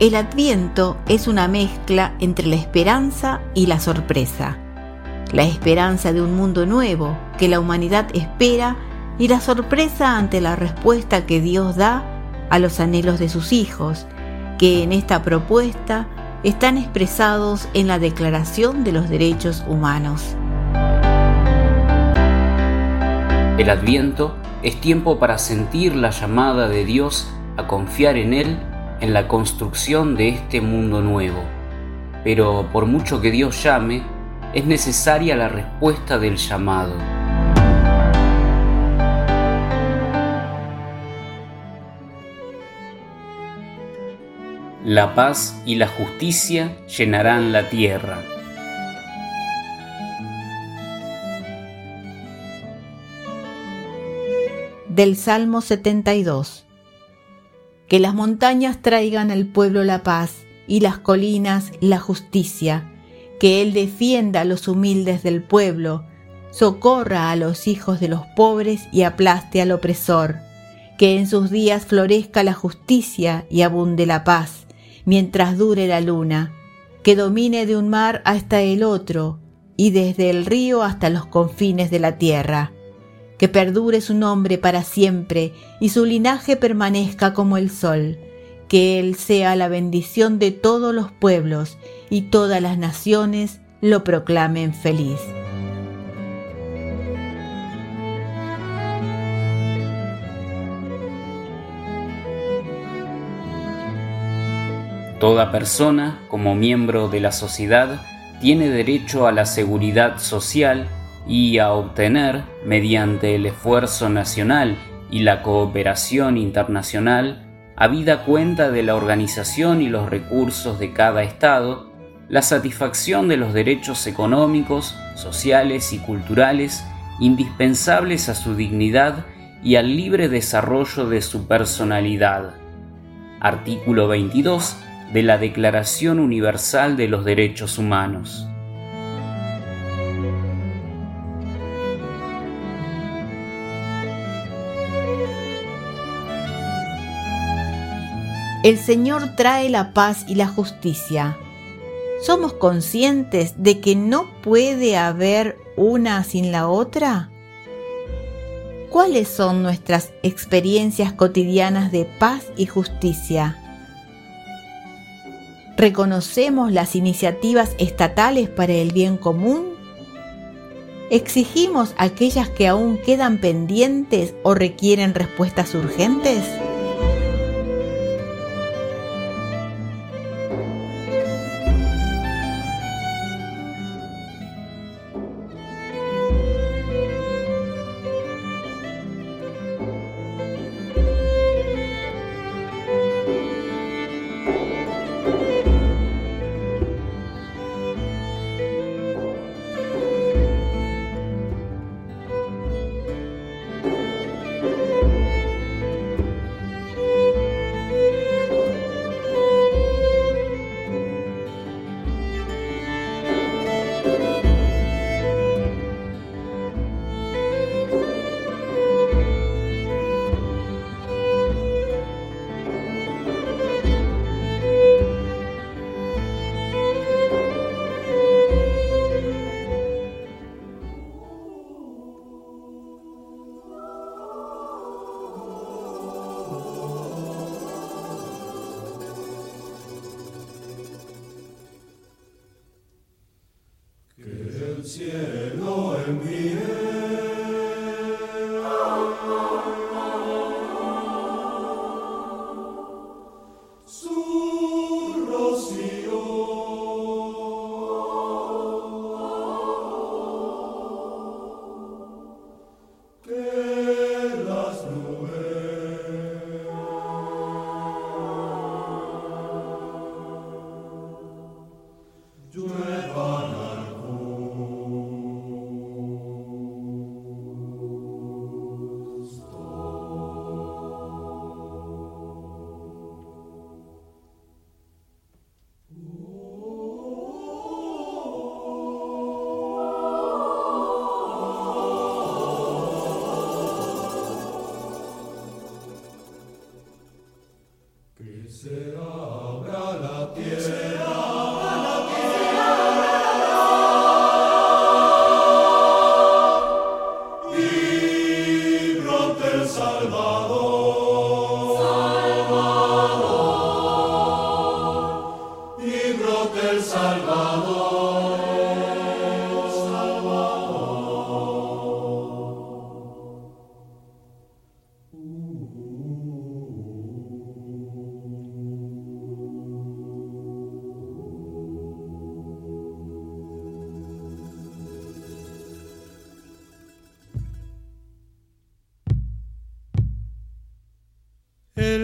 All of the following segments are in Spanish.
El adviento es una mezcla entre la esperanza y la sorpresa. La esperanza de un mundo nuevo que la humanidad espera y la sorpresa ante la respuesta que Dios da a los anhelos de sus hijos, que en esta propuesta están expresados en la Declaración de los Derechos Humanos. El adviento es tiempo para sentir la llamada de Dios a confiar en Él en la construcción de este mundo nuevo. Pero por mucho que Dios llame, es necesaria la respuesta del llamado. La paz y la justicia llenarán la tierra. Del Salmo 72 Que las montañas traigan al pueblo la paz y las colinas la justicia, que Él defienda a los humildes del pueblo, socorra a los hijos de los pobres y aplaste al opresor, que en sus días florezca la justicia y abunde la paz mientras dure la luna, que domine de un mar hasta el otro y desde el río hasta los confines de la tierra, que perdure su nombre para siempre y su linaje permanezca como el sol, que Él sea la bendición de todos los pueblos y todas las naciones lo proclamen feliz. Toda persona, como miembro de la sociedad, tiene derecho a la seguridad social y a obtener, mediante el esfuerzo nacional y la cooperación internacional, habida cuenta de la organización y los recursos de cada Estado, la satisfacción de los derechos económicos, sociales y culturales indispensables a su dignidad y al libre desarrollo de su personalidad. Artículo 22 de la Declaración Universal de los Derechos Humanos. El Señor trae la paz y la justicia. ¿Somos conscientes de que no puede haber una sin la otra? ¿Cuáles son nuestras experiencias cotidianas de paz y justicia? ¿Reconocemos las iniciativas estatales para el bien común? ¿Exigimos aquellas que aún quedan pendientes o requieren respuestas urgentes?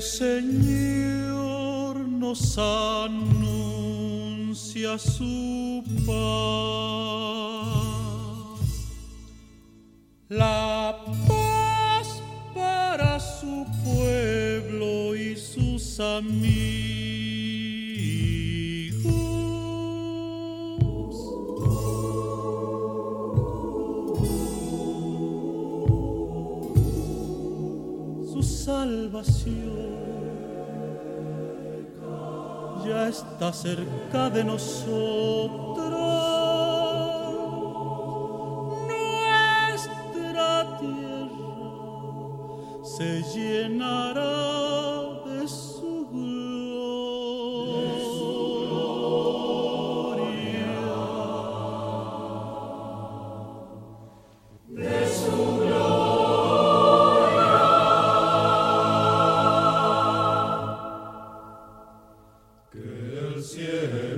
Señor nos anuncia su paz. La paz para su pueblo y sus amigos. Su salvación está cerca de nosotros. Nuestra tierra se llenará de su ciel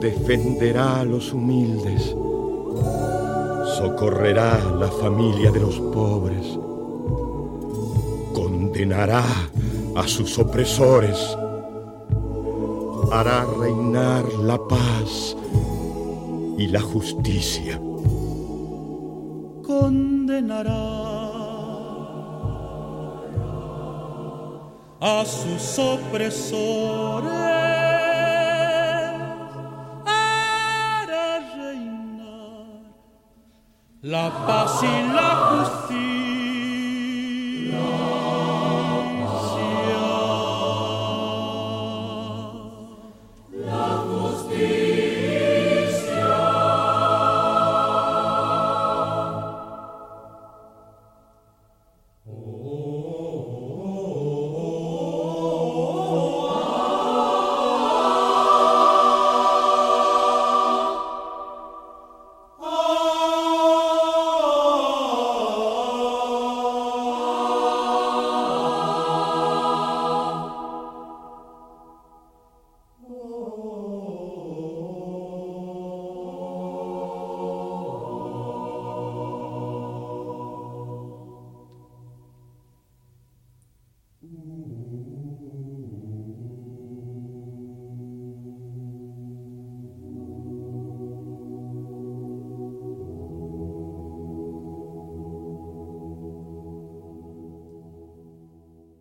defenderá a los humildes, socorrerá a la familia de los pobres, condenará a sus opresores, hará reinar la paz y la justicia. condenará a sus opresores la paz y la justicia